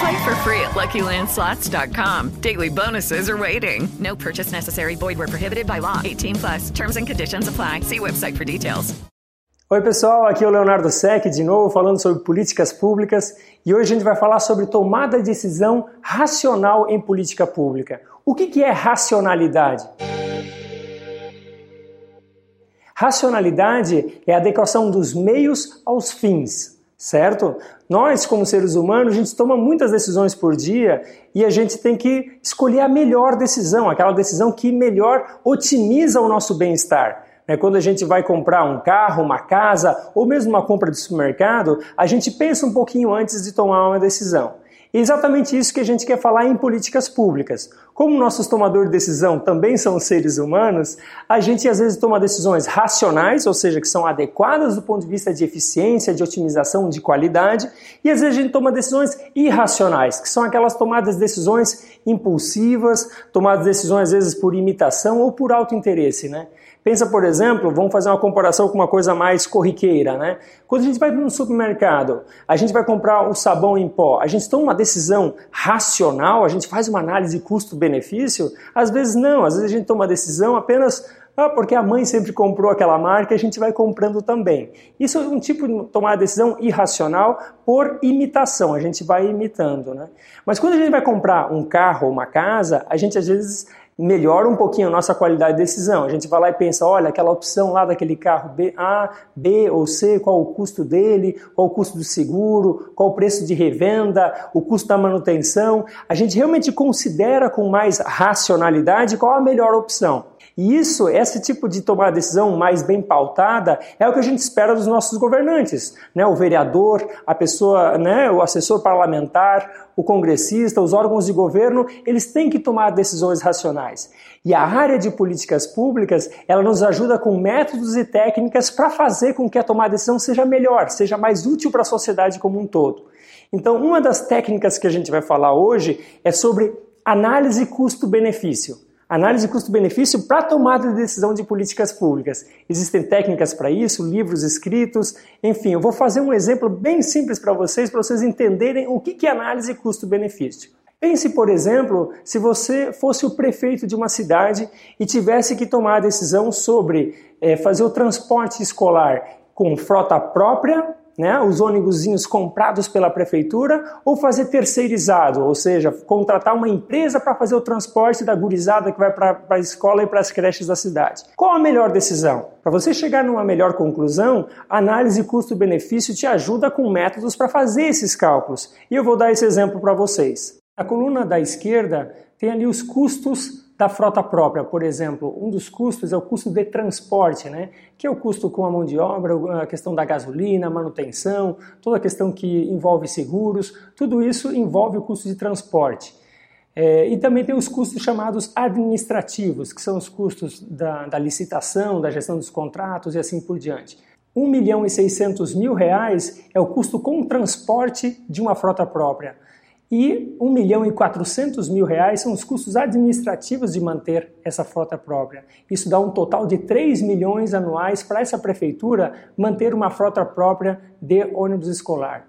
Play for free at LuckyLandSlots.com. Daily bonuses are waiting. No purchase necessary. Void where prohibited by law. 18 plus. Terms and conditions apply. See website for details. Oi pessoal, aqui é o Leonardo Sec de novo falando sobre políticas públicas e hoje a gente vai falar sobre tomada de decisão racional em política pública. O que, que é racionalidade? Racionalidade é a adequação dos meios aos fins, certo? Nós, como seres humanos, a gente toma muitas decisões por dia e a gente tem que escolher a melhor decisão, aquela decisão que melhor otimiza o nosso bem-estar. Né? Quando a gente vai comprar um carro, uma casa ou mesmo uma compra de supermercado, a gente pensa um pouquinho antes de tomar uma decisão. E é exatamente isso que a gente quer falar em políticas públicas. Como nossos tomadores de decisão também são seres humanos, a gente às vezes toma decisões racionais, ou seja, que são adequadas do ponto de vista de eficiência, de otimização, de qualidade, e às vezes a gente toma decisões irracionais, que são aquelas tomadas de decisões impulsivas, tomadas de decisões às vezes por imitação ou por alto interesse, né? Pensa, por exemplo, vamos fazer uma comparação com uma coisa mais corriqueira, né? Quando a gente vai no supermercado, a gente vai comprar o sabão em pó, a gente toma uma decisão racional, a gente faz uma análise custo-benefício? Às vezes não, às vezes a gente toma uma decisão apenas ah, porque a mãe sempre comprou aquela marca, a gente vai comprando também. Isso é um tipo de tomar decisão irracional por imitação, a gente vai imitando, né? Mas quando a gente vai comprar um carro ou uma casa, a gente às vezes melhora um pouquinho a nossa qualidade de decisão. A gente vai lá e pensa, olha, aquela opção lá daquele carro B, A, B ou C, qual o custo dele, qual o custo do seguro, qual o preço de revenda, o custo da manutenção. A gente realmente considera com mais racionalidade qual a melhor opção. E isso, esse tipo de tomar decisão mais bem pautada, é o que a gente espera dos nossos governantes, né? O vereador, a pessoa, né? O assessor parlamentar, o congressista, os órgãos de governo, eles têm que tomar decisões racionais. E a área de políticas públicas, ela nos ajuda com métodos e técnicas para fazer com que a tomada de decisão seja melhor, seja mais útil para a sociedade como um todo. Então, uma das técnicas que a gente vai falar hoje é sobre análise custo-benefício. Análise custo-benefício para tomada de decisão de políticas públicas. Existem técnicas para isso, livros escritos, enfim, eu vou fazer um exemplo bem simples para vocês, para vocês entenderem o que é análise custo-benefício. Pense, por exemplo, se você fosse o prefeito de uma cidade e tivesse que tomar a decisão sobre é, fazer o transporte escolar com frota própria né, os ônibusinhos comprados pela prefeitura ou fazer terceirizado, ou seja, contratar uma empresa para fazer o transporte da gurizada que vai para a escola e para as creches da cidade. Qual a melhor decisão? Para você chegar numa melhor conclusão, a análise custo-benefício te ajuda com métodos para fazer esses cálculos. E eu vou dar esse exemplo para vocês. A coluna da esquerda tem ali os custos da frota própria, por exemplo, um dos custos é o custo de transporte, né? que é o custo com a mão de obra, a questão da gasolina, manutenção, toda a questão que envolve seguros, tudo isso envolve o custo de transporte. É, e também tem os custos chamados administrativos, que são os custos da, da licitação, da gestão dos contratos e assim por diante. 1 milhão e 600 mil reais é o custo com transporte de uma frota própria e 1 milhão e 400 mil reais são os custos administrativos de manter essa frota própria. Isso dá um total de 3 milhões anuais para essa prefeitura manter uma frota própria de ônibus escolar.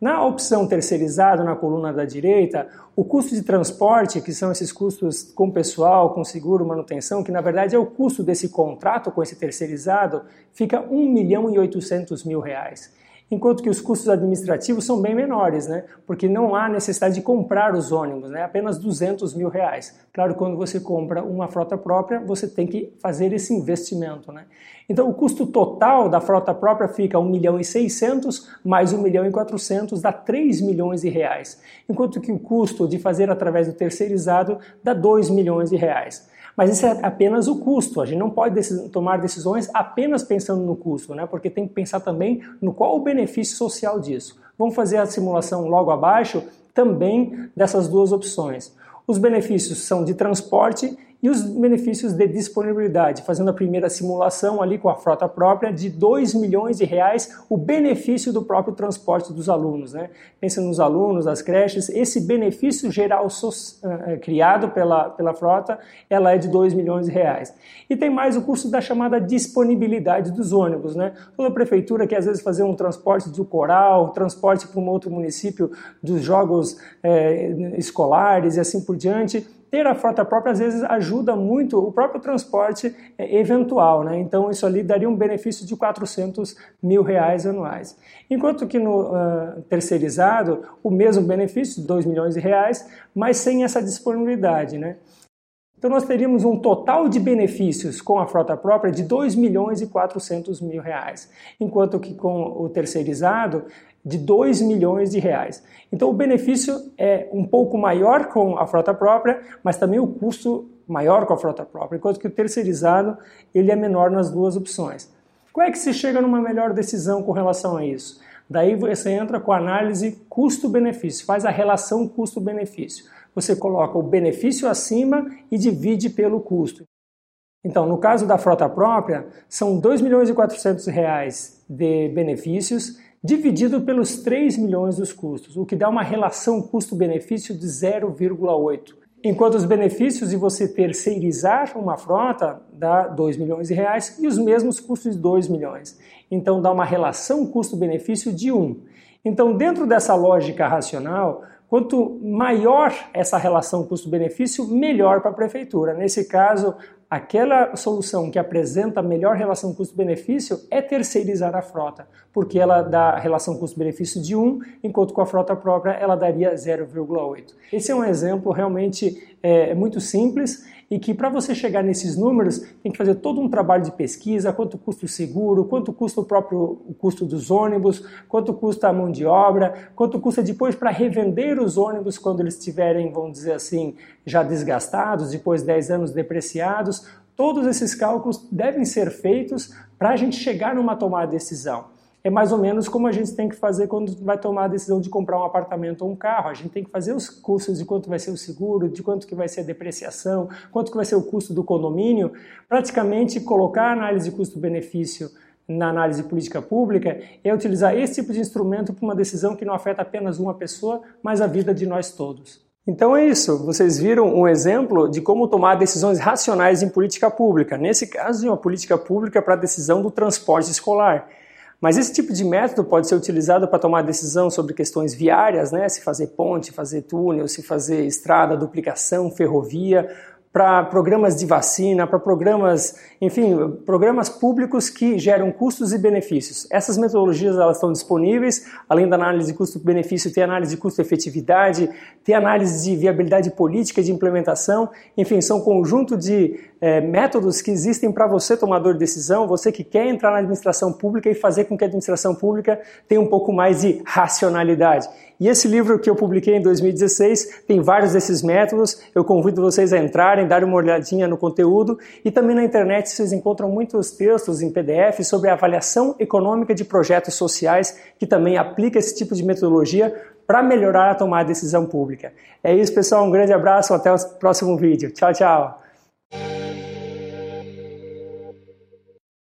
Na opção terceirizado, na coluna da direita, o custo de transporte, que são esses custos com pessoal, com seguro, manutenção, que na verdade é o custo desse contrato com esse terceirizado, fica 1 milhão e 800 mil reais. Enquanto que os custos administrativos são bem menores, né? porque não há necessidade de comprar os ônibus, né? apenas 200 mil reais. Claro, quando você compra uma frota própria, você tem que fazer esse investimento. Né? Então, o custo total da frota própria fica 1 milhão e 600 mais 1 milhão e 400 dá 3 milhões de reais, enquanto que o custo de fazer através do terceirizado dá 2 milhões de reais. Mas isso é apenas o custo. A gente não pode tomar decisões apenas pensando no custo, né? porque tem que pensar também no qual o benefício social disso. Vamos fazer a simulação logo abaixo também dessas duas opções. Os benefícios são de transporte e os benefícios de disponibilidade, fazendo a primeira simulação ali com a frota própria de 2 milhões de reais, o benefício do próprio transporte dos alunos. Né? Pensa nos alunos, as creches, esse benefício geral uh, criado pela, pela frota, ela é de 2 milhões de reais. E tem mais o custo da chamada disponibilidade dos ônibus. Né? Toda prefeitura quer às vezes fazer um transporte do coral, transporte para um outro município dos jogos eh, escolares e assim por diante, ter a frota própria às vezes ajuda muito o próprio transporte é, eventual, né? Então isso ali daria um benefício de 400 mil reais anuais. Enquanto que no uh, terceirizado, o mesmo benefício, 2 milhões de reais, mas sem essa disponibilidade, né? Então nós teríamos um total de benefícios com a frota própria de 2 milhões e 400 mil reais, enquanto que com o terceirizado de 2 milhões de reais. Então o benefício é um pouco maior com a frota própria, mas também o custo maior com a frota própria, enquanto que o terceirizado ele é menor nas duas opções. Como é que se chega numa melhor decisão com relação a isso? Daí você entra com a análise custo-benefício, faz a relação custo-benefício. Você coloca o benefício acima e divide pelo custo. Então, no caso da frota própria, são 2 milhões e 400 reais de benefícios dividido pelos 3 milhões dos custos, o que dá uma relação custo-benefício de 0,8. Enquanto os benefícios de você terceirizar uma frota dá 2 milhões de reais e os mesmos custos de 2 milhões. Então dá uma relação custo-benefício de 1. Então, dentro dessa lógica racional, quanto maior essa relação custo-benefício, melhor para a prefeitura. Nesse caso, aquela solução que apresenta a melhor relação custo-benefício é terceirizar a frota, porque ela dá relação custo-benefício de 1, enquanto com a frota própria ela daria 0,8. Esse é um exemplo realmente é, muito simples e que para você chegar nesses números tem que fazer todo um trabalho de pesquisa, quanto custa o seguro, quanto custa o próprio o custo dos ônibus, quanto custa a mão de obra, quanto custa depois para revender os ônibus quando eles estiverem, vamos dizer assim, já desgastados, depois de 10 anos depreciados. Todos esses cálculos devem ser feitos para a gente chegar numa tomada de decisão é mais ou menos como a gente tem que fazer quando vai tomar a decisão de comprar um apartamento ou um carro. A gente tem que fazer os custos de quanto vai ser o seguro, de quanto que vai ser a depreciação, quanto que vai ser o custo do condomínio. Praticamente colocar a análise custo-benefício na análise política pública é utilizar esse tipo de instrumento para uma decisão que não afeta apenas uma pessoa, mas a vida de nós todos. Então é isso, vocês viram um exemplo de como tomar decisões racionais em política pública. Nesse caso, uma política pública para a decisão do transporte escolar. Mas esse tipo de método pode ser utilizado para tomar decisão sobre questões viárias, né? se fazer ponte, fazer túnel, se fazer estrada, duplicação, ferrovia, para programas de vacina, para programas, enfim, programas públicos que geram custos e benefícios. Essas metodologias elas estão disponíveis, além da análise de custo-benefício, tem análise de custo-efetividade, tem análise de viabilidade política de implementação, enfim, são um conjunto de é, métodos que existem para você, tomador de decisão, você que quer entrar na administração pública e fazer com que a administração pública tenha um pouco mais de racionalidade. E esse livro que eu publiquei em 2016 tem vários desses métodos. Eu convido vocês a entrarem, darem uma olhadinha no conteúdo e também na internet vocês encontram muitos textos em PDF sobre a avaliação econômica de projetos sociais que também aplica esse tipo de metodologia para melhorar a tomada de decisão pública. É isso, pessoal. Um grande abraço. Até o próximo vídeo. Tchau, tchau.